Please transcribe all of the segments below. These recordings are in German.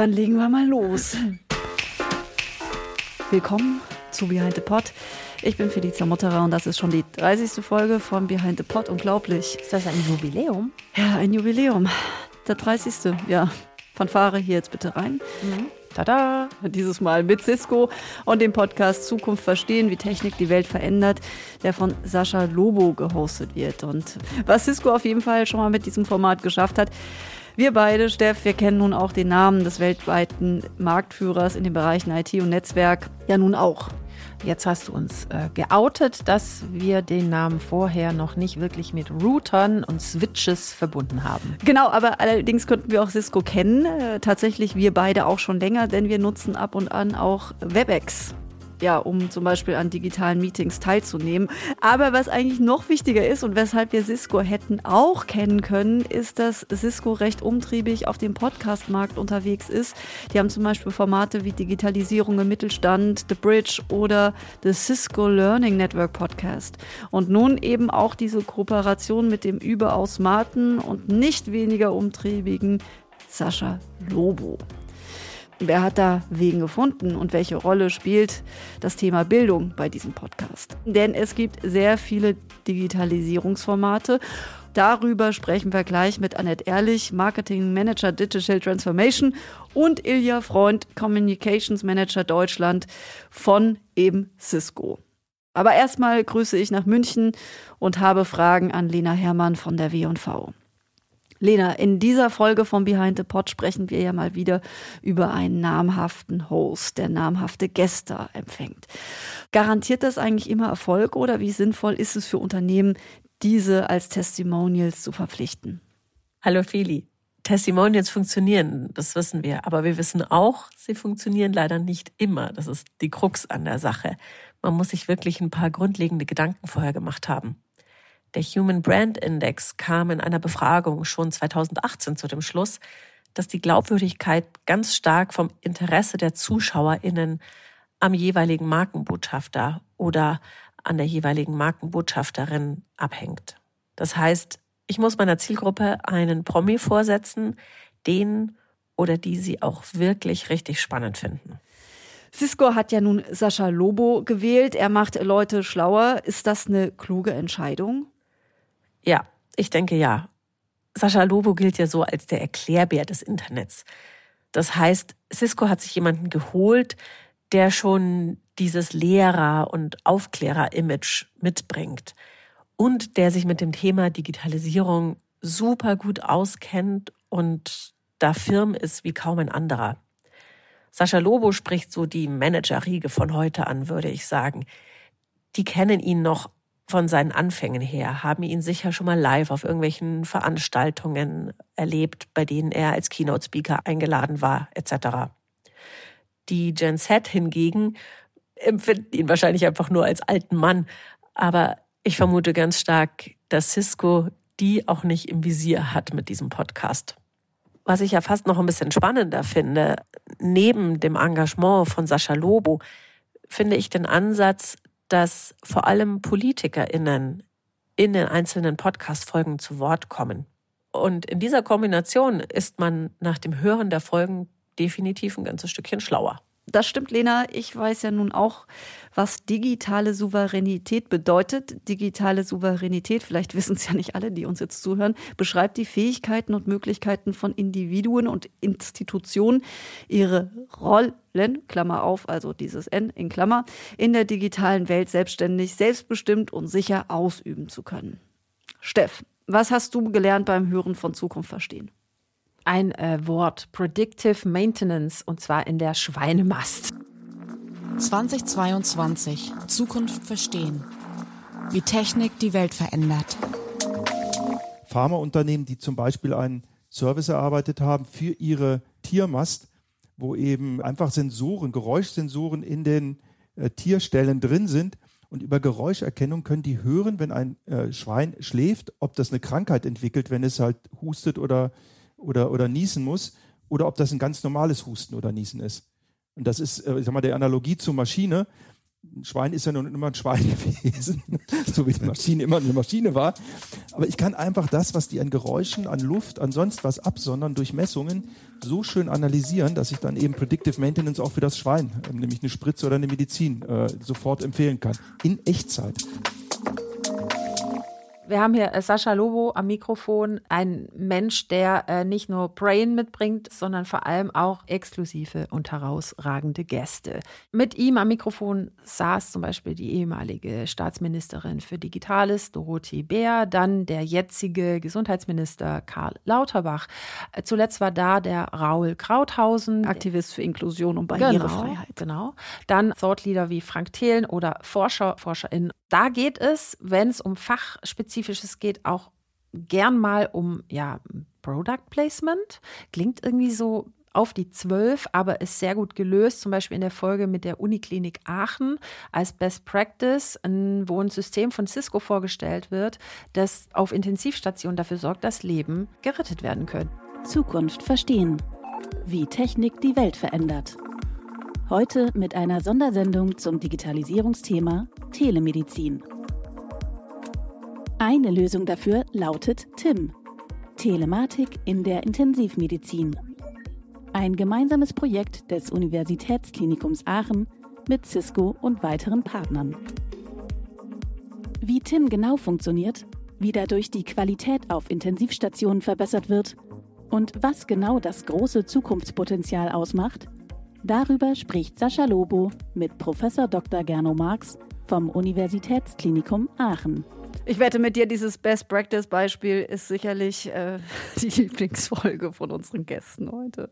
Dann legen wir mal los. Willkommen zu Behind the Pod. Ich bin Felicia Mutterer und das ist schon die 30. Folge von Behind the Pod. Unglaublich. Ist das ein Jubiläum? Ja, ein Jubiläum. Der 30. Ja. Fanfare hier jetzt bitte rein. Mhm. Tada! Dieses Mal mit Cisco und dem Podcast Zukunft verstehen, wie Technik die Welt verändert, der von Sascha Lobo gehostet wird. Und was Cisco auf jeden Fall schon mal mit diesem Format geschafft hat, wir beide, Steff, wir kennen nun auch den Namen des weltweiten Marktführers in den Bereichen IT und Netzwerk ja nun auch. Jetzt hast du uns äh, geoutet, dass wir den Namen vorher noch nicht wirklich mit Routern und Switches verbunden haben. Genau, aber allerdings könnten wir auch Cisco kennen. Äh, tatsächlich wir beide auch schon länger, denn wir nutzen ab und an auch WebEx ja, um zum Beispiel an digitalen Meetings teilzunehmen. Aber was eigentlich noch wichtiger ist und weshalb wir Cisco hätten auch kennen können, ist, dass Cisco recht umtriebig auf dem Podcast-Markt unterwegs ist. Die haben zum Beispiel Formate wie Digitalisierung im Mittelstand, The Bridge oder The Cisco Learning Network Podcast. Und nun eben auch diese Kooperation mit dem überaus smarten und nicht weniger umtriebigen Sascha Lobo. Wer hat da Wegen gefunden und welche Rolle spielt das Thema Bildung bei diesem Podcast? Denn es gibt sehr viele Digitalisierungsformate. Darüber sprechen wir gleich mit Annette Ehrlich, Marketing Manager Digital Transformation und Ilja Freund, Communications Manager Deutschland von eben Cisco. Aber erstmal grüße ich nach München und habe Fragen an Lena Herrmann von der W&V. Lena, in dieser Folge von Behind the Pod sprechen wir ja mal wieder über einen namhaften Host, der namhafte Gäste empfängt. Garantiert das eigentlich immer Erfolg oder wie sinnvoll ist es für Unternehmen, diese als Testimonials zu verpflichten? Hallo Feli. Testimonials funktionieren, das wissen wir, aber wir wissen auch, sie funktionieren leider nicht immer. Das ist die Krux an der Sache. Man muss sich wirklich ein paar grundlegende Gedanken vorher gemacht haben. Der Human Brand Index kam in einer Befragung schon 2018 zu dem Schluss, dass die Glaubwürdigkeit ganz stark vom Interesse der ZuschauerInnen am jeweiligen Markenbotschafter oder an der jeweiligen Markenbotschafterin abhängt. Das heißt, ich muss meiner Zielgruppe einen Promi vorsetzen, den oder die sie auch wirklich richtig spannend finden. Cisco hat ja nun Sascha Lobo gewählt. Er macht Leute schlauer. Ist das eine kluge Entscheidung? Ja, ich denke ja. Sascha Lobo gilt ja so als der Erklärbär des Internets. Das heißt, Cisco hat sich jemanden geholt, der schon dieses Lehrer- und Aufklärer-Image mitbringt und der sich mit dem Thema Digitalisierung super gut auskennt und da firm ist wie kaum ein anderer. Sascha Lobo spricht so die Managerriege von heute an, würde ich sagen. Die kennen ihn noch von seinen Anfängen her, haben ihn sicher schon mal live auf irgendwelchen Veranstaltungen erlebt, bei denen er als Keynote-Speaker eingeladen war, etc. Die Gen Z hingegen empfinden ihn wahrscheinlich einfach nur als alten Mann, aber ich vermute ganz stark, dass Cisco die auch nicht im Visier hat mit diesem Podcast. Was ich ja fast noch ein bisschen spannender finde, neben dem Engagement von Sascha Lobo, finde ich den Ansatz, dass vor allem PolitikerInnen in den einzelnen Podcast-Folgen zu Wort kommen. Und in dieser Kombination ist man nach dem Hören der Folgen definitiv ein ganzes Stückchen schlauer. Das stimmt, Lena. Ich weiß ja nun auch, was digitale Souveränität bedeutet. Digitale Souveränität, vielleicht wissen es ja nicht alle, die uns jetzt zuhören, beschreibt die Fähigkeiten und Möglichkeiten von Individuen und Institutionen, ihre Rollen, Klammer auf, also dieses N in Klammer, in der digitalen Welt selbstständig, selbstbestimmt und sicher ausüben zu können. Steff, was hast du gelernt beim Hören von Zukunft verstehen? Ein äh, Wort, Predictive Maintenance, und zwar in der Schweinemast. 2022, Zukunft verstehen. Wie Technik die Welt verändert. Pharmaunternehmen, die zum Beispiel einen Service erarbeitet haben für ihre Tiermast, wo eben einfach Sensoren, Geräuschsensoren in den äh, Tierstellen drin sind. Und über Geräuscherkennung können die hören, wenn ein äh, Schwein schläft, ob das eine Krankheit entwickelt, wenn es halt hustet oder oder, oder niesen muss oder ob das ein ganz normales Husten oder Niesen ist. Und das ist, äh, ich sag mal, der Analogie zur Maschine. ein Schwein ist ja nun immer ein Schwein gewesen, so wie die Maschine immer eine Maschine war. Aber ich kann einfach das, was die an Geräuschen, an Luft, an sonst was absondern durch Messungen, so schön analysieren, dass ich dann eben Predictive Maintenance auch für das Schwein, ähm, nämlich eine Spritze oder eine Medizin, äh, sofort empfehlen kann. In Echtzeit. Wir haben hier äh, Sascha Lobo am Mikrofon, ein Mensch, der äh, nicht nur Brain mitbringt, sondern vor allem auch exklusive und herausragende Gäste. Mit ihm am Mikrofon saß zum Beispiel die ehemalige Staatsministerin für Digitales, Dorothee Bär, dann der jetzige Gesundheitsminister Karl Lauterbach. Äh, zuletzt war da der Raul Krauthausen, Aktivist für Inklusion und Barrierefreiheit. Genau, genau. Dann Thought Leader wie Frank Thelen oder Forscher, ForscherInnen. Da geht es, wenn es um fachspezifische Spezifisches geht, auch gern mal um ja, Product Placement. Klingt irgendwie so auf die zwölf, aber ist sehr gut gelöst, zum Beispiel in der Folge mit der Uniklinik Aachen als Best Practice, wo ein System von Cisco vorgestellt wird, das auf Intensivstationen dafür sorgt, dass Leben gerettet werden können. Zukunft verstehen. Wie Technik die Welt verändert. Heute mit einer Sondersendung zum Digitalisierungsthema Telemedizin. Eine Lösung dafür lautet TIM, Telematik in der Intensivmedizin. Ein gemeinsames Projekt des Universitätsklinikums Aachen mit Cisco und weiteren Partnern. Wie TIM genau funktioniert, wie dadurch die Qualität auf Intensivstationen verbessert wird und was genau das große Zukunftspotenzial ausmacht, darüber spricht Sascha Lobo mit Prof. Dr. Gernot Marx vom Universitätsklinikum Aachen. Ich wette mit dir, dieses Best Practice Beispiel ist sicherlich äh, die Lieblingsfolge von unseren Gästen heute.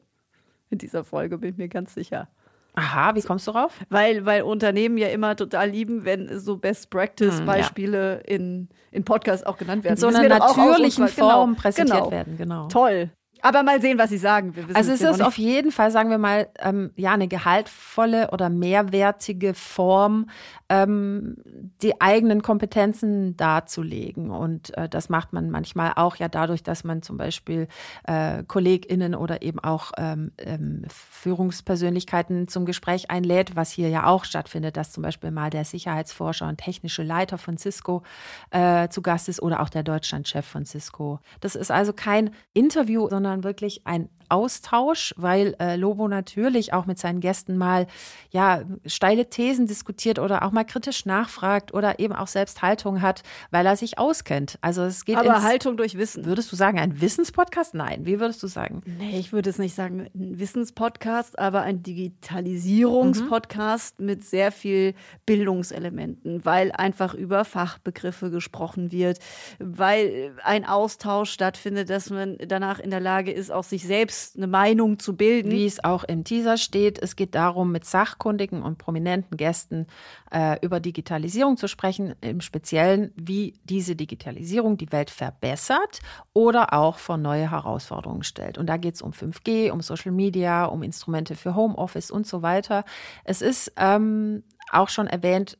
In dieser Folge bin ich mir ganz sicher. Aha, wie kommst du drauf? Weil, weil Unternehmen ja immer total lieben, wenn so Best Practice Beispiele hm, ja. in, in Podcasts auch genannt werden. In so einer natürlichen Form genau, präsentiert genau. werden, genau. Toll. Aber mal sehen, was Sie sagen. also es ist auf jeden Fall, sagen wir mal, ähm, ja, eine gehaltvolle oder mehrwertige Form, ähm, die eigenen Kompetenzen darzulegen. Und äh, das macht man manchmal auch ja dadurch, dass man zum Beispiel äh, KollegInnen oder eben auch ähm, ähm, Führungspersönlichkeiten zum Gespräch einlädt, was hier ja auch stattfindet, dass zum Beispiel mal der Sicherheitsforscher und technische Leiter von Cisco äh, zu Gast ist oder auch der Deutschlandchef von Cisco. Das ist also kein Interview, sondern wirklich ein Austausch, weil äh, Lobo natürlich auch mit seinen Gästen mal ja steile Thesen diskutiert oder auch mal kritisch nachfragt oder eben auch selbst Haltung hat, weil er sich auskennt. Also es geht aber ins, Haltung durch Wissen. Würdest du sagen ein Wissenspodcast? Nein. Wie würdest du sagen? Nee, ich würde es nicht sagen ein Wissenspodcast, aber ein Digitalisierungspodcast mhm. mit sehr viel Bildungselementen, weil einfach über Fachbegriffe gesprochen wird, weil ein Austausch stattfindet, dass man danach in der Lage ist, auch sich selbst selbst eine Meinung zu bilden. Wie es auch im Teaser steht, es geht darum, mit sachkundigen und prominenten Gästen äh, über Digitalisierung zu sprechen, im Speziellen, wie diese Digitalisierung die Welt verbessert oder auch vor neue Herausforderungen stellt. Und da geht es um 5G, um Social Media, um Instrumente für Homeoffice und so weiter. Es ist ähm, auch schon erwähnt,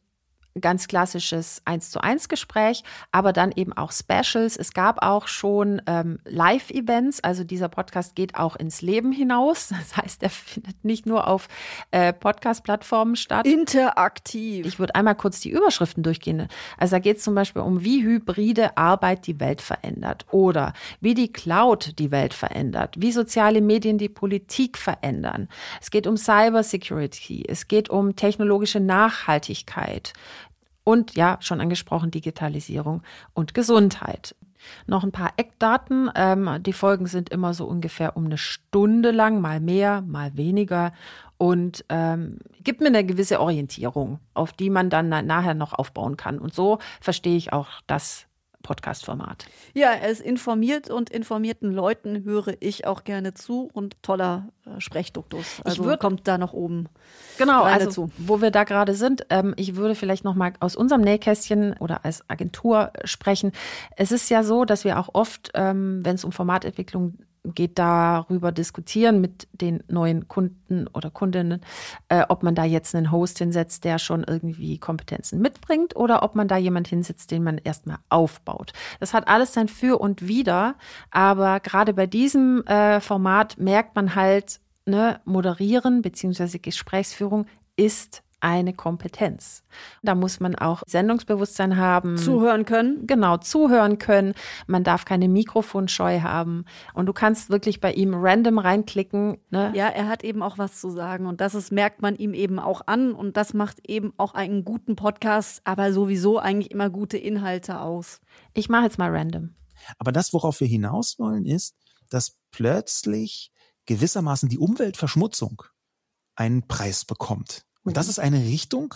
ganz klassisches Eins zu eins Gespräch, aber dann eben auch Specials. Es gab auch schon ähm, Live-Events, also dieser Podcast geht auch ins Leben hinaus. Das heißt, er findet nicht nur auf äh, Podcast-Plattformen statt. Interaktiv. Ich würde einmal kurz die Überschriften durchgehen. Also da geht es zum Beispiel um, wie hybride Arbeit die Welt verändert oder wie die Cloud die Welt verändert, wie soziale Medien die Politik verändern. Es geht um Cyber Security, es geht um technologische Nachhaltigkeit, und ja, schon angesprochen, Digitalisierung und Gesundheit. Noch ein paar Eckdaten. Ähm, die Folgen sind immer so ungefähr um eine Stunde lang, mal mehr, mal weniger. Und ähm, gibt mir eine gewisse Orientierung, auf die man dann nachher noch aufbauen kann. Und so verstehe ich auch das Podcast-Format. Ja, er ist informiert und informierten Leuten höre ich auch gerne zu und toller äh, Sprechduktus. Also würd, kommt da noch oben. Genau, also zu. wo wir da gerade sind, ähm, ich würde vielleicht noch mal aus unserem Nähkästchen oder als Agentur sprechen. Es ist ja so, dass wir auch oft, ähm, wenn es um Formatentwicklung geht darüber diskutieren mit den neuen Kunden oder Kundinnen, äh, ob man da jetzt einen Host hinsetzt, der schon irgendwie Kompetenzen mitbringt oder ob man da jemand hinsetzt, den man erstmal aufbaut. Das hat alles sein Für und Wider, aber gerade bei diesem äh, Format merkt man halt, ne, moderieren bzw. Gesprächsführung ist eine Kompetenz. Da muss man auch Sendungsbewusstsein haben. Zuhören können. Genau, zuhören können. Man darf keine Mikrofonscheu haben. Und du kannst wirklich bei ihm random reinklicken. Ne? Ja, er hat eben auch was zu sagen. Und das ist, merkt man ihm eben auch an. Und das macht eben auch einen guten Podcast, aber sowieso eigentlich immer gute Inhalte aus. Ich mache jetzt mal random. Aber das, worauf wir hinaus wollen, ist, dass plötzlich gewissermaßen die Umweltverschmutzung einen Preis bekommt. Und das mhm. ist eine Richtung,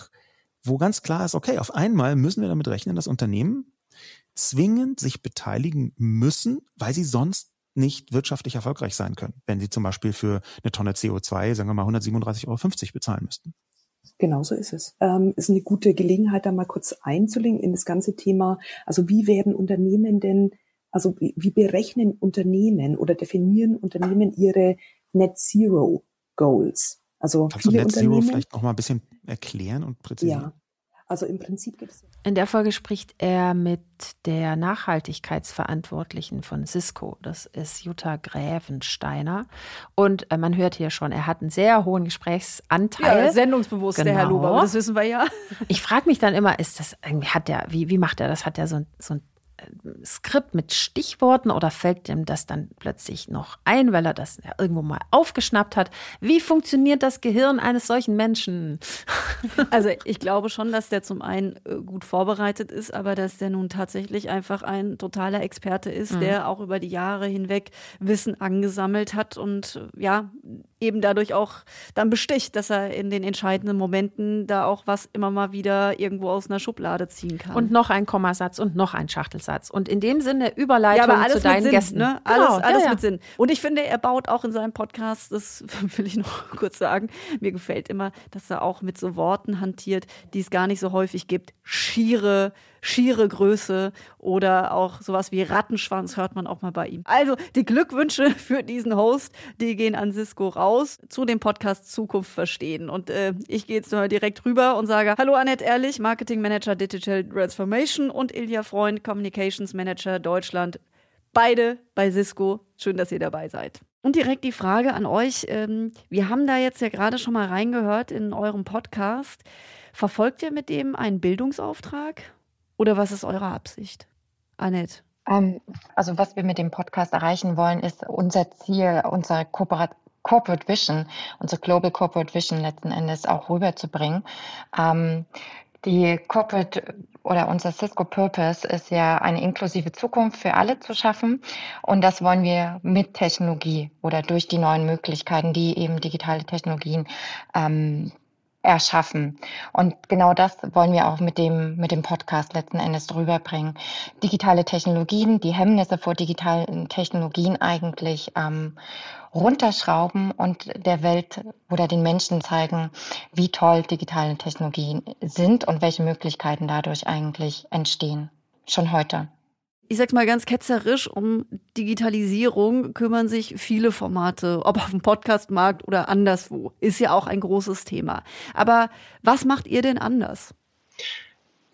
wo ganz klar ist, okay, auf einmal müssen wir damit rechnen, dass Unternehmen zwingend sich beteiligen müssen, weil sie sonst nicht wirtschaftlich erfolgreich sein können, wenn sie zum Beispiel für eine Tonne CO2, sagen wir mal, 137,50 Euro bezahlen müssten. Genau so ist es. Ähm, ist eine gute Gelegenheit, da mal kurz einzulegen in das ganze Thema. Also wie werden Unternehmen denn, also wie, wie berechnen Unternehmen oder definieren Unternehmen ihre Net Zero Goals? Also Kannst viele du Net Zero vielleicht noch mal ein bisschen erklären und präzisieren? Ja, also im Prinzip geht es. In der Folge spricht er mit der Nachhaltigkeitsverantwortlichen von Cisco. Das ist Jutta Grävensteiner. Und äh, man hört hier schon, er hat einen sehr hohen Gesprächsanteil. Ja, sendungsbewusst, genau. der Herr Luber. Das wissen wir ja. Ich frage mich dann immer, ist das irgendwie, hat der, wie, wie macht er das? Hat er so, so ein Skript mit Stichworten oder fällt ihm das dann plötzlich noch ein, weil er das irgendwo mal aufgeschnappt hat? Wie funktioniert das Gehirn eines solchen Menschen? Also ich glaube schon, dass der zum einen äh, gut vorbereitet ist, aber dass der nun tatsächlich einfach ein totaler Experte ist, mhm. der auch über die Jahre hinweg Wissen angesammelt hat und ja, eben dadurch auch dann besticht, dass er in den entscheidenden Momenten da auch was immer mal wieder irgendwo aus einer Schublade ziehen kann. Und noch ein Kommasatz und noch ein Schachtelsatz. Und in dem Sinne Überleitung ja, zu deinen Sinn, Gästen. Ne? Alles, genau, alles ja. mit Sinn. Und ich finde, er baut auch in seinem Podcast, das will ich noch kurz sagen, mir gefällt immer, dass er auch mit so Worten hantiert, die es gar nicht so häufig gibt. Schiere schiere Größe oder auch sowas wie Rattenschwanz hört man auch mal bei ihm. Also die Glückwünsche für diesen Host, die gehen an Cisco raus zu dem Podcast Zukunft verstehen. Und äh, ich gehe jetzt mal direkt rüber und sage Hallo Annette Ehrlich, Marketing Manager Digital Transformation und Ilja Freund, Communications Manager Deutschland. Beide bei Cisco. Schön, dass ihr dabei seid. Und direkt die Frage an euch. Ähm, wir haben da jetzt ja gerade schon mal reingehört in eurem Podcast. Verfolgt ihr mit dem einen Bildungsauftrag? Oder was ist eure Absicht? Annette. Ähm, also was wir mit dem Podcast erreichen wollen, ist unser Ziel, unsere Kooperation. Corporate Vision, unsere Global Corporate Vision letzten Endes auch rüberzubringen. Ähm, die Corporate oder unser Cisco Purpose ist ja eine inklusive Zukunft für alle zu schaffen. Und das wollen wir mit Technologie oder durch die neuen Möglichkeiten, die eben digitale Technologien ähm, erschaffen. Und genau das wollen wir auch mit dem, mit dem Podcast letzten Endes drüber bringen. Digitale Technologien, die Hemmnisse vor digitalen Technologien eigentlich ähm, runterschrauben und der Welt oder den Menschen zeigen, wie toll digitale Technologien sind und welche Möglichkeiten dadurch eigentlich entstehen. Schon heute ich sag's mal ganz ketzerisch, um Digitalisierung kümmern sich viele Formate, ob auf dem Podcastmarkt oder anderswo. Ist ja auch ein großes Thema. Aber was macht ihr denn anders?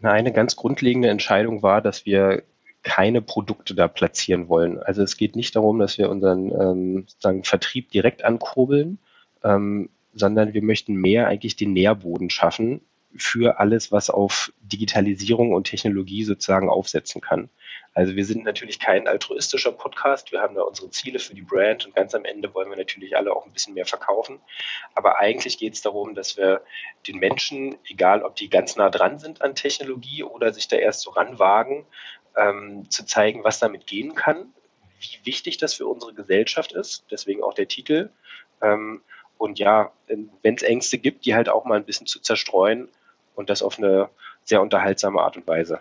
eine ganz grundlegende Entscheidung war, dass wir keine Produkte da platzieren wollen. Also es geht nicht darum, dass wir unseren ähm, sozusagen Vertrieb direkt ankurbeln, ähm, sondern wir möchten mehr eigentlich den Nährboden schaffen für alles, was auf Digitalisierung und Technologie sozusagen aufsetzen kann. Also wir sind natürlich kein altruistischer Podcast. Wir haben da unsere Ziele für die Brand und ganz am Ende wollen wir natürlich alle auch ein bisschen mehr verkaufen. Aber eigentlich geht es darum, dass wir den Menschen, egal ob die ganz nah dran sind an Technologie oder sich da erst so ranwagen, ähm, zu zeigen, was damit gehen kann, wie wichtig das für unsere Gesellschaft ist. Deswegen auch der Titel. Ähm, und ja, wenn es Ängste gibt, die halt auch mal ein bisschen zu zerstreuen und das auf eine sehr unterhaltsame Art und Weise.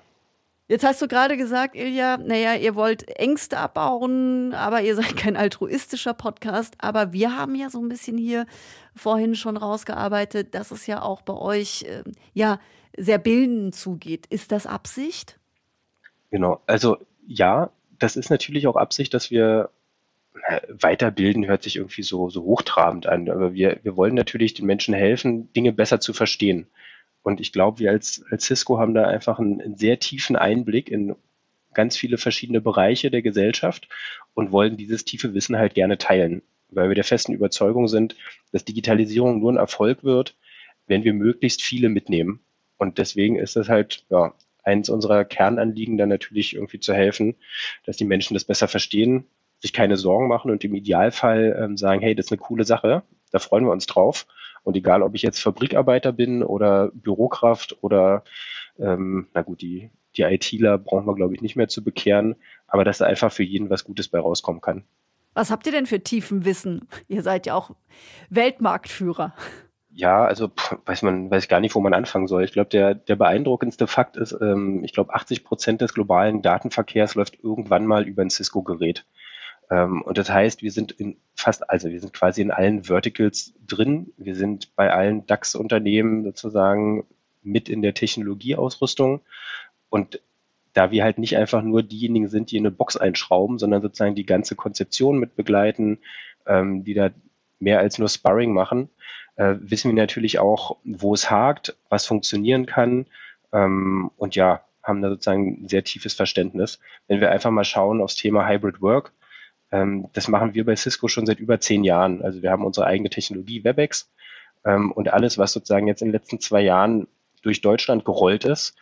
Jetzt hast du gerade gesagt, Ilja, naja, ihr wollt Ängste abbauen, aber ihr seid kein altruistischer Podcast. Aber wir haben ja so ein bisschen hier vorhin schon rausgearbeitet, dass es ja auch bei euch äh, ja sehr bildend zugeht. Ist das Absicht? Genau, also ja, das ist natürlich auch Absicht, dass wir weiterbilden hört sich irgendwie so, so hochtrabend an, aber wir, wir wollen natürlich den Menschen helfen, Dinge besser zu verstehen. Und ich glaube, wir als, als Cisco haben da einfach einen, einen sehr tiefen Einblick in ganz viele verschiedene Bereiche der Gesellschaft und wollen dieses tiefe Wissen halt gerne teilen, weil wir der festen Überzeugung sind, dass Digitalisierung nur ein Erfolg wird, wenn wir möglichst viele mitnehmen. Und deswegen ist es halt ja, eins unserer Kernanliegen, dann natürlich irgendwie zu helfen, dass die Menschen das besser verstehen, sich keine Sorgen machen und im Idealfall ähm, sagen, hey, das ist eine coole Sache, da freuen wir uns drauf. Und egal, ob ich jetzt Fabrikarbeiter bin oder Bürokraft oder, ähm, na gut, die, die ITler brauchen wir, glaube ich, nicht mehr zu bekehren, aber dass da einfach für jeden was Gutes bei rauskommen kann. Was habt ihr denn für tiefen Wissen? Ihr seid ja auch Weltmarktführer. Ja, also weiß man, weiß gar nicht, wo man anfangen soll. Ich glaube, der, der beeindruckendste Fakt ist, ähm, ich glaube, 80 Prozent des globalen Datenverkehrs läuft irgendwann mal über ein Cisco-Gerät. Ähm, und das heißt, wir sind in fast, also wir sind quasi in allen Verticals drin. Wir sind bei allen DAX-Unternehmen sozusagen mit in der Technologieausrüstung. Und da wir halt nicht einfach nur diejenigen sind, die eine Box einschrauben, sondern sozusagen die ganze Konzeption mit begleiten, ähm, die da mehr als nur Sparring machen, äh, wissen wir natürlich auch, wo es hakt, was funktionieren kann ähm, und ja, haben da sozusagen ein sehr tiefes Verständnis. Wenn wir einfach mal schauen aufs Thema Hybrid Work, ähm, das machen wir bei Cisco schon seit über zehn Jahren. Also wir haben unsere eigene Technologie WebEx ähm, und alles, was sozusagen jetzt in den letzten zwei Jahren durch Deutschland gerollt ist.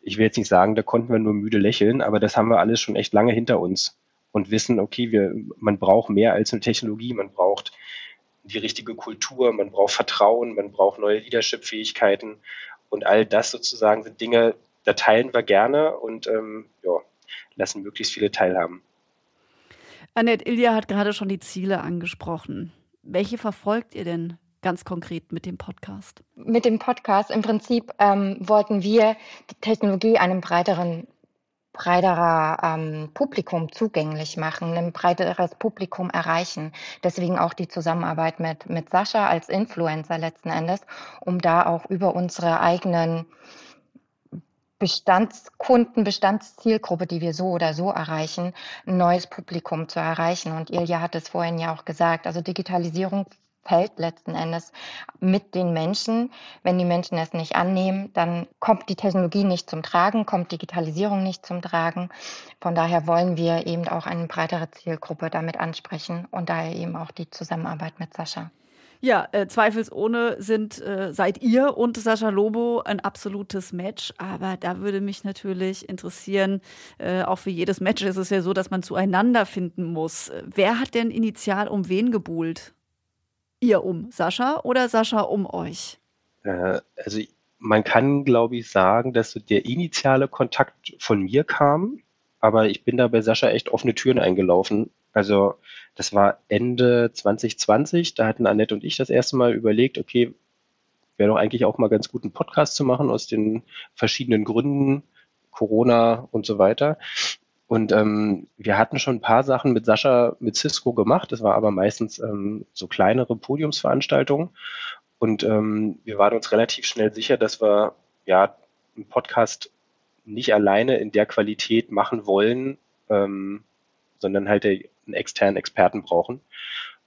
Ich will jetzt nicht sagen, da konnten wir nur müde lächeln, aber das haben wir alles schon echt lange hinter uns und wissen, okay, wir, man braucht mehr als eine Technologie, man braucht die richtige Kultur, man braucht Vertrauen, man braucht neue Leadership-Fähigkeiten und all das sozusagen sind Dinge, da teilen wir gerne und ähm, ja, lassen möglichst viele teilhaben. Annette Ilja hat gerade schon die Ziele angesprochen. Welche verfolgt ihr denn ganz konkret mit dem Podcast? Mit dem Podcast im Prinzip ähm, wollten wir die Technologie einem breiteren breiterer ähm, Publikum zugänglich machen, ein breiteres Publikum erreichen. Deswegen auch die Zusammenarbeit mit, mit Sascha als Influencer letzten Endes, um da auch über unsere eigenen Bestandskunden, Bestandszielgruppe, die wir so oder so erreichen, ein neues Publikum zu erreichen. Und Ilja hat es vorhin ja auch gesagt, also Digitalisierung fällt letzten Endes mit den Menschen. Wenn die Menschen es nicht annehmen, dann kommt die Technologie nicht zum Tragen, kommt Digitalisierung nicht zum Tragen. Von daher wollen wir eben auch eine breitere Zielgruppe damit ansprechen und daher eben auch die Zusammenarbeit mit Sascha. Ja, äh, zweifelsohne sind, äh, seid ihr und Sascha Lobo ein absolutes Match. Aber da würde mich natürlich interessieren, äh, auch für jedes Match ist es ja so, dass man zueinander finden muss. Wer hat denn initial um wen gebuhlt? Ihr um Sascha oder Sascha um euch? Äh, also man kann, glaube ich, sagen, dass so der initiale Kontakt von mir kam, aber ich bin da bei Sascha echt offene Türen eingelaufen. Also das war Ende 2020, da hatten Annette und ich das erste Mal überlegt, okay, wäre doch eigentlich auch mal ganz gut, einen Podcast zu machen aus den verschiedenen Gründen, Corona und so weiter. Und ähm, wir hatten schon ein paar Sachen mit Sascha, mit Cisco gemacht. Das war aber meistens ähm, so kleinere Podiumsveranstaltungen. Und ähm, wir waren uns relativ schnell sicher, dass wir ja einen Podcast nicht alleine in der Qualität machen wollen, ähm, sondern halt einen externen Experten brauchen.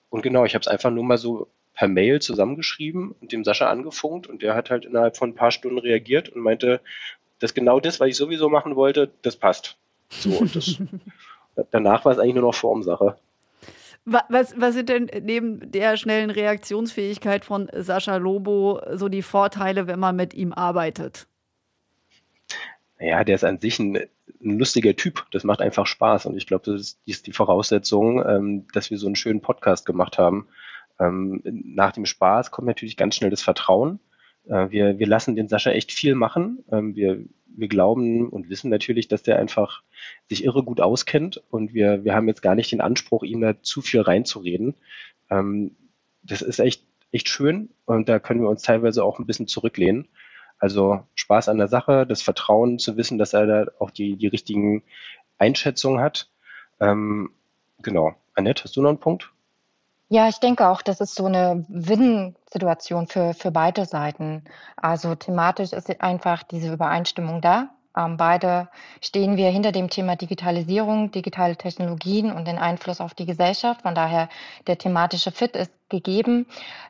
Und genau, ich habe es einfach nur mal so per Mail zusammengeschrieben und dem Sascha angefunkt und der hat halt innerhalb von ein paar Stunden reagiert und meinte, dass genau das, was ich sowieso machen wollte, das passt. So, und das, danach war es eigentlich nur noch Formsache. Was, was sind denn neben der schnellen Reaktionsfähigkeit von Sascha Lobo so die Vorteile, wenn man mit ihm arbeitet? Naja, der ist an sich ein, ein lustiger Typ. Das macht einfach Spaß. Und ich glaube, das ist, ist die Voraussetzung, ähm, dass wir so einen schönen Podcast gemacht haben. Ähm, nach dem Spaß kommt natürlich ganz schnell das Vertrauen. Äh, wir, wir lassen den Sascha echt viel machen. Ähm, wir, wir glauben und wissen natürlich, dass der einfach sich irre gut auskennt. Und wir, wir haben jetzt gar nicht den Anspruch, ihm da zu viel reinzureden. Ähm, das ist echt, echt schön. Und da können wir uns teilweise auch ein bisschen zurücklehnen. Also Spaß an der Sache, das Vertrauen zu wissen, dass er da auch die, die richtigen Einschätzungen hat. Ähm, genau. Annette, hast du noch einen Punkt? Ja, ich denke auch, das ist so eine Win-Situation für, für beide Seiten. Also thematisch ist einfach diese Übereinstimmung da. Ähm, beide stehen wir hinter dem Thema Digitalisierung, digitale Technologien und den Einfluss auf die Gesellschaft. Von daher der thematische Fit ist gegeben.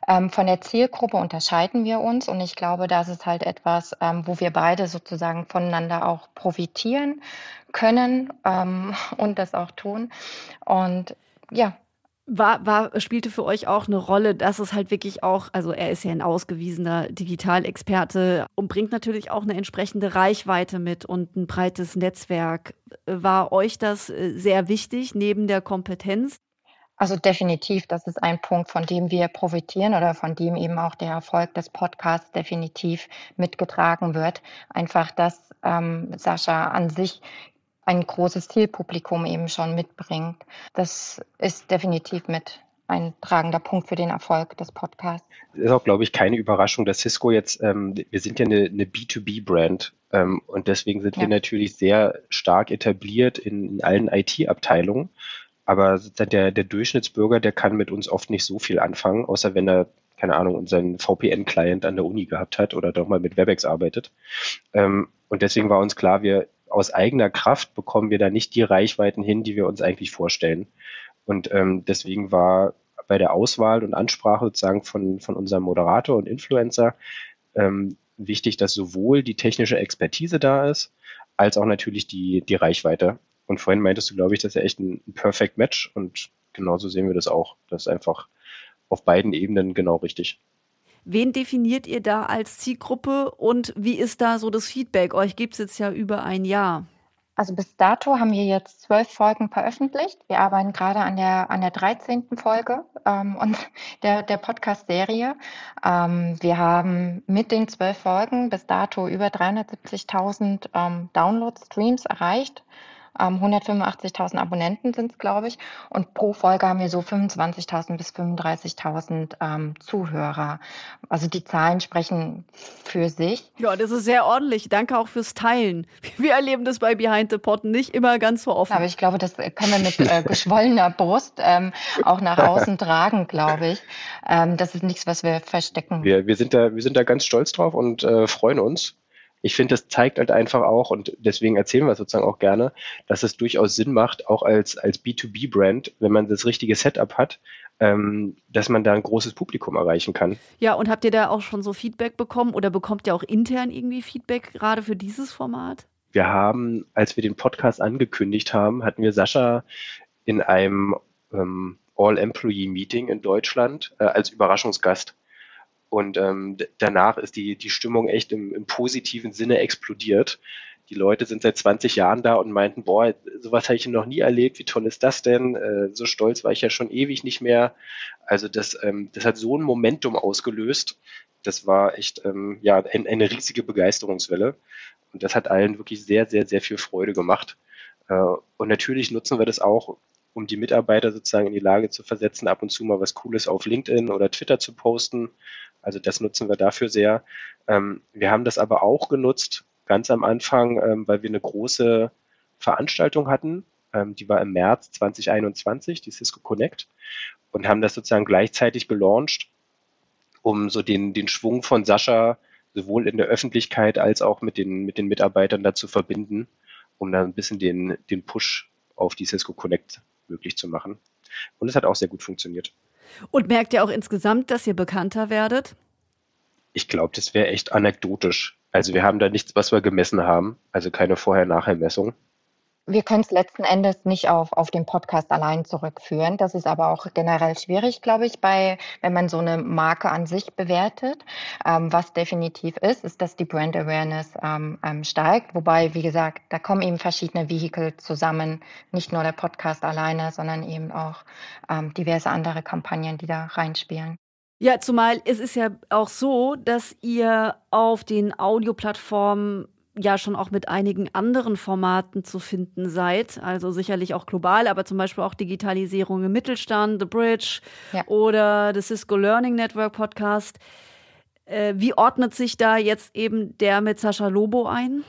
Ähm, von der Zielgruppe unterscheiden wir uns und ich glaube, das ist halt etwas, ähm, wo wir beide sozusagen voneinander auch profitieren können ähm, und das auch tun. Und ja, War, war, spielte für euch auch eine Rolle, dass es halt wirklich auch, also er ist ja ein ausgewiesener Digitalexperte und bringt natürlich auch eine entsprechende Reichweite mit und ein breites Netzwerk. War euch das äh, sehr wichtig neben der Kompetenz? Also definitiv, das ist ein Punkt, von dem wir profitieren oder von dem eben auch der Erfolg des Podcasts definitiv mitgetragen wird. Einfach, dass ähm, Sascha an sich ein großes Zielpublikum eben schon mitbringt. Das ist definitiv mit ein tragender Punkt für den Erfolg des Podcasts. Es ist auch, glaube ich, keine Überraschung, dass Cisco jetzt, ähm, wir sind ja eine, eine B2B-Brand ähm, und deswegen sind ja. wir natürlich sehr stark etabliert in, in allen IT-Abteilungen. Aber der, der Durchschnittsbürger, der kann mit uns oft nicht so viel anfangen, außer wenn er, keine Ahnung, unseren VPN-Client an der Uni gehabt hat oder doch mal mit WebEx arbeitet. Ähm, und deswegen war uns klar, wir aus eigener Kraft bekommen wir da nicht die Reichweiten hin, die wir uns eigentlich vorstellen. Und ähm, deswegen war bei der Auswahl und Ansprache sozusagen von, von unserem Moderator und Influencer ähm, wichtig, dass sowohl die technische Expertise da ist, als auch natürlich die, die Reichweite. Und vorhin meintest du, glaube ich, das ist ja echt ein, ein Perfect Match und genauso sehen wir das auch. Das ist einfach auf beiden Ebenen genau richtig. Wen definiert ihr da als Zielgruppe und wie ist da so das Feedback? Euch gibt es jetzt ja über ein Jahr. Also bis dato haben wir jetzt zwölf Folgen veröffentlicht. Wir arbeiten gerade an der, an der 13. Folge ähm, und der, der Podcast-Serie. Ähm, wir haben mit den zwölf Folgen bis dato über 370.000 ähm, Downloads, Streams erreicht. 185.000 ähm, Abonnenten sind es, glaube ich. Und pro Folge haben wir so 25.000 bis 35.000 ähm, Zuhörer. Also die Zahlen sprechen für sich. Ja, das ist sehr ordentlich. Danke auch fürs Teilen. Wir erleben das bei Behind the Pot nicht immer ganz so offen. Aber ich glaube, das können wir mit äh, geschwollener Brust ähm, auch nach außen tragen, glaube ich. Ähm, das ist nichts, was wir verstecken. Wir, wir, sind, da, wir sind da ganz stolz drauf und äh, freuen uns ich finde, das zeigt halt einfach auch, und deswegen erzählen wir es sozusagen auch gerne, dass es durchaus Sinn macht, auch als, als B2B-Brand, wenn man das richtige Setup hat, ähm, dass man da ein großes Publikum erreichen kann. Ja, und habt ihr da auch schon so Feedback bekommen oder bekommt ihr auch intern irgendwie Feedback gerade für dieses Format? Wir haben, als wir den Podcast angekündigt haben, hatten wir Sascha in einem ähm, All-Employee-Meeting in Deutschland äh, als Überraschungsgast. Und ähm, danach ist die, die Stimmung echt im, im positiven Sinne explodiert. Die Leute sind seit 20 Jahren da und meinten, boah, sowas habe ich noch nie erlebt, wie toll ist das denn? Äh, so stolz war ich ja schon ewig nicht mehr. Also das, ähm, das hat so ein Momentum ausgelöst. Das war echt ähm, ja ein, eine riesige Begeisterungswelle. Und das hat allen wirklich sehr, sehr, sehr viel Freude gemacht. Äh, und natürlich nutzen wir das auch, um die Mitarbeiter sozusagen in die Lage zu versetzen, ab und zu mal was Cooles auf LinkedIn oder Twitter zu posten also das nutzen wir dafür sehr. Ähm, wir haben das aber auch genutzt, ganz am Anfang, ähm, weil wir eine große Veranstaltung hatten. Ähm, die war im März 2021, die Cisco Connect, und haben das sozusagen gleichzeitig gelauncht, um so den, den Schwung von Sascha sowohl in der Öffentlichkeit als auch mit den, mit den Mitarbeitern dazu verbinden, um dann ein bisschen den, den Push auf die Cisco Connect möglich zu machen. Und es hat auch sehr gut funktioniert. Und merkt ihr auch insgesamt, dass ihr bekannter werdet? Ich glaube, das wäre echt anekdotisch. Also wir haben da nichts, was wir gemessen haben, also keine Vorher-Nachher-Messung wir können es letzten Endes nicht auf, auf den Podcast allein zurückführen. Das ist aber auch generell schwierig, glaube ich, bei, wenn man so eine Marke an sich bewertet. Ähm, was definitiv ist, ist, dass die Brand Awareness ähm, ähm, steigt. Wobei, wie gesagt, da kommen eben verschiedene Vehikel zusammen. Nicht nur der Podcast alleine, sondern eben auch ähm, diverse andere Kampagnen, die da reinspielen. Ja, zumal es ist ja auch so, dass ihr auf den Audioplattformen ja schon auch mit einigen anderen Formaten zu finden seid. Also sicherlich auch global, aber zum Beispiel auch Digitalisierung im Mittelstand, The Bridge ja. oder das Cisco Learning Network Podcast. Äh, wie ordnet sich da jetzt eben der mit Sascha Lobo ein?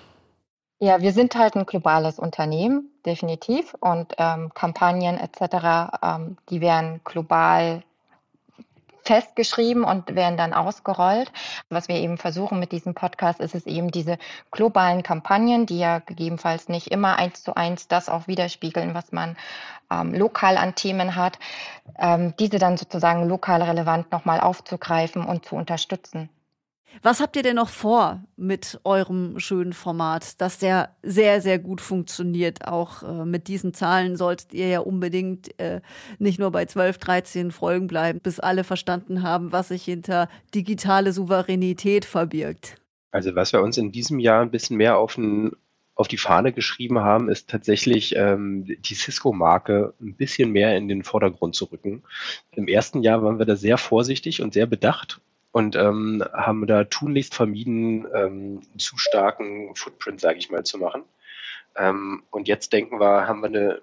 Ja, wir sind halt ein globales Unternehmen, definitiv. Und ähm, Kampagnen etc., ähm, die werden global festgeschrieben und werden dann ausgerollt. Was wir eben versuchen mit diesem Podcast, ist es eben diese globalen Kampagnen, die ja gegebenenfalls nicht immer eins zu eins das auch widerspiegeln, was man ähm, lokal an Themen hat, ähm, diese dann sozusagen lokal relevant nochmal aufzugreifen und zu unterstützen. Was habt ihr denn noch vor mit eurem schönen Format, das ja sehr, sehr gut funktioniert? Auch äh, mit diesen Zahlen solltet ihr ja unbedingt äh, nicht nur bei 12, 13 Folgen bleiben, bis alle verstanden haben, was sich hinter digitale Souveränität verbirgt. Also was wir uns in diesem Jahr ein bisschen mehr auf, ein, auf die Fahne geschrieben haben, ist tatsächlich ähm, die Cisco-Marke ein bisschen mehr in den Vordergrund zu rücken. Im ersten Jahr waren wir da sehr vorsichtig und sehr bedacht und ähm, haben da tunlichst vermieden, ähm, einen zu starken Footprint, sage ich mal, zu machen. Ähm, und jetzt denken wir, haben wir eine,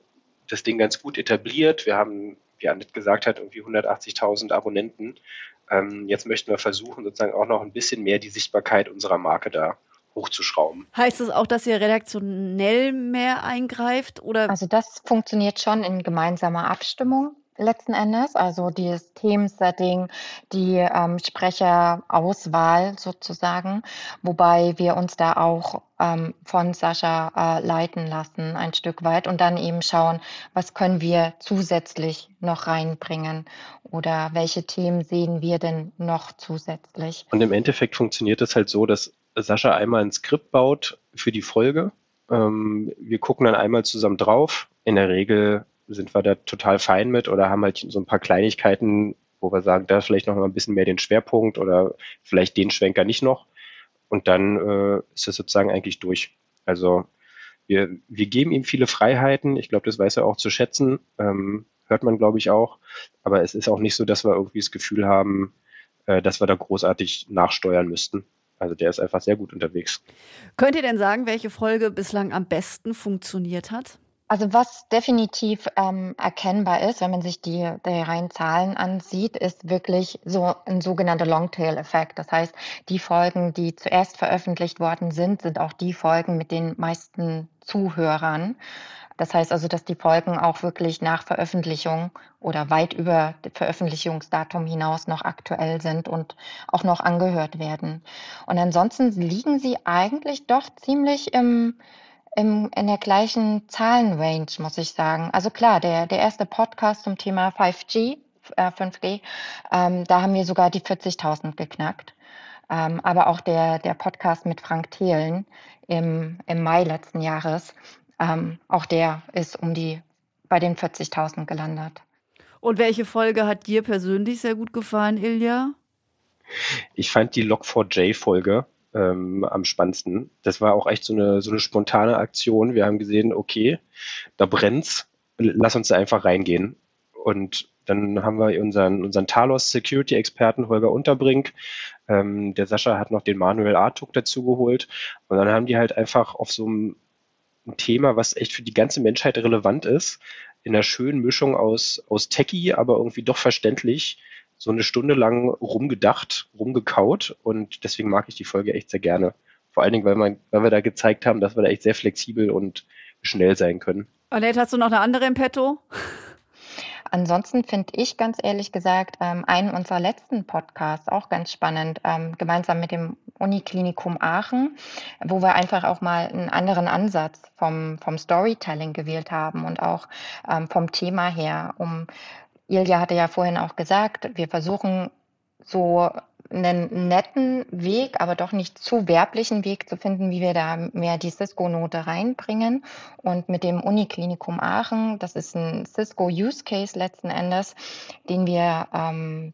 das Ding ganz gut etabliert. Wir haben, wie Annette gesagt hat, irgendwie 180.000 Abonnenten. Ähm, jetzt möchten wir versuchen, sozusagen auch noch ein bisschen mehr die Sichtbarkeit unserer Marke da hochzuschrauben. Heißt das auch, dass ihr redaktionell mehr eingreift oder? Also das funktioniert schon in gemeinsamer Abstimmung letzten Endes, also dieses Themensetting, die ähm, Sprecherauswahl sozusagen, wobei wir uns da auch ähm, von Sascha äh, leiten lassen ein Stück weit und dann eben schauen, was können wir zusätzlich noch reinbringen oder welche Themen sehen wir denn noch zusätzlich. Und im Endeffekt funktioniert es halt so, dass Sascha einmal ein Skript baut für die Folge. Ähm, wir gucken dann einmal zusammen drauf. In der Regel sind wir da total fein mit oder haben halt so ein paar Kleinigkeiten, wo wir sagen, da vielleicht noch mal ein bisschen mehr den Schwerpunkt oder vielleicht den Schwenker nicht noch. Und dann äh, ist es sozusagen eigentlich durch. Also wir, wir geben ihm viele Freiheiten. Ich glaube, das weiß er auch zu schätzen. Ähm, hört man, glaube ich, auch. Aber es ist auch nicht so, dass wir irgendwie das Gefühl haben, äh, dass wir da großartig nachsteuern müssten. Also der ist einfach sehr gut unterwegs. Könnt ihr denn sagen, welche Folge bislang am besten funktioniert hat? Also was definitiv ähm, erkennbar ist, wenn man sich die, die reinen Zahlen ansieht, ist wirklich so ein sogenannter Longtail-Effekt. Das heißt, die Folgen, die zuerst veröffentlicht worden sind, sind auch die Folgen mit den meisten Zuhörern. Das heißt also, dass die Folgen auch wirklich nach Veröffentlichung oder weit über Veröffentlichungsdatum hinaus noch aktuell sind und auch noch angehört werden. Und ansonsten liegen sie eigentlich doch ziemlich im im, in der gleichen Zahlenrange, muss ich sagen. Also klar, der, der erste Podcast zum Thema 5G, äh, 5G, ähm, da haben wir sogar die 40.000 geknackt. Ähm, aber auch der, der Podcast mit Frank Thelen im, im Mai letzten Jahres, ähm, auch der ist um die bei den 40.000 gelandet. Und welche Folge hat dir persönlich sehr gut gefallen, Ilja? Ich fand die Log4j-Folge ähm, am spannendsten. Das war auch echt so eine, so eine spontane Aktion. Wir haben gesehen, okay, da brennt's, lass uns da einfach reingehen. Und dann haben wir unseren, unseren Talos Security Experten Holger Unterbrink. Ähm, der Sascha hat noch den Manuel Artuk dazu geholt. Und dann haben die halt einfach auf so einem ein Thema, was echt für die ganze Menschheit relevant ist, in einer schönen Mischung aus, aus Techie, aber irgendwie doch verständlich, so eine Stunde lang rumgedacht, rumgekaut und deswegen mag ich die Folge echt sehr gerne. Vor allen Dingen, weil, man, weil wir da gezeigt haben, dass wir da echt sehr flexibel und schnell sein können. Annette, hast du noch eine andere im Petto? Ansonsten finde ich ganz ehrlich gesagt ähm, einen unserer letzten Podcasts auch ganz spannend, ähm, gemeinsam mit dem Uniklinikum Aachen, wo wir einfach auch mal einen anderen Ansatz vom, vom Storytelling gewählt haben und auch ähm, vom Thema her, um Ilja hatte ja vorhin auch gesagt, wir versuchen so einen netten Weg, aber doch nicht zu werblichen Weg zu finden, wie wir da mehr die Cisco-Note reinbringen. Und mit dem Uniklinikum Aachen, das ist ein Cisco-Use-Case letzten Endes, den wir ähm,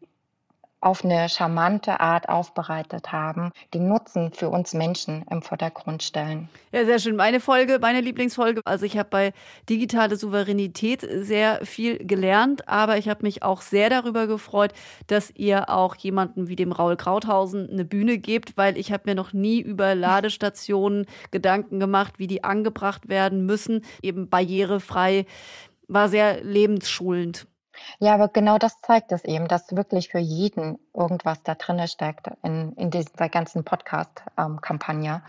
auf eine charmante Art aufbereitet haben, den Nutzen für uns Menschen im Vordergrund stellen. Ja, sehr schön. Meine Folge, meine Lieblingsfolge. Also ich habe bei digitale Souveränität sehr viel gelernt, aber ich habe mich auch sehr darüber gefreut, dass ihr auch jemanden wie dem Raul Krauthausen eine Bühne gebt, weil ich habe mir noch nie über Ladestationen Gedanken gemacht, wie die angebracht werden müssen, eben barrierefrei. War sehr lebensschulend. Ja, aber genau das zeigt es eben, dass wirklich für jeden irgendwas da drin steckt in, in dieser ganzen Podcast-Kampagne.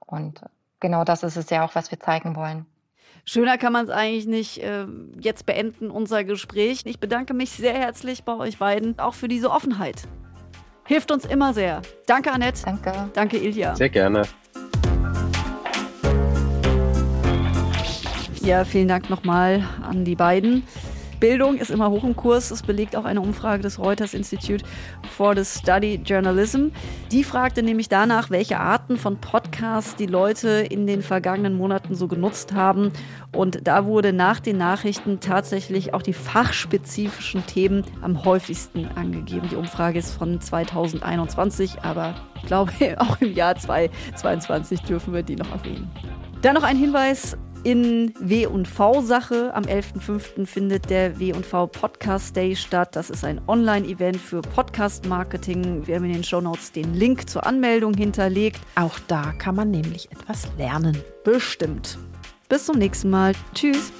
Und genau das ist es ja auch, was wir zeigen wollen. Schöner kann man es eigentlich nicht äh, jetzt beenden, unser Gespräch. Ich bedanke mich sehr herzlich bei euch beiden, auch für diese Offenheit. Hilft uns immer sehr. Danke, Annette. Danke. Danke, Ilja. Sehr gerne. Ja, vielen Dank nochmal an die beiden. Bildung ist immer hoch im Kurs. Das belegt auch eine Umfrage des Reuters Institute for the Study Journalism. Die fragte nämlich danach, welche Arten von Podcasts die Leute in den vergangenen Monaten so genutzt haben. Und da wurde nach den Nachrichten tatsächlich auch die fachspezifischen Themen am häufigsten angegeben. Die Umfrage ist von 2021, aber ich glaube, auch im Jahr 2022 dürfen wir die noch erwähnen. Dann noch ein Hinweis in W&V-Sache. Am 11.05. findet der W&V Podcast Day statt. Das ist ein Online-Event für Podcast-Marketing. Wir haben in den Shownotes den Link zur Anmeldung hinterlegt. Auch da kann man nämlich etwas lernen. Bestimmt. Bis zum nächsten Mal. Tschüss.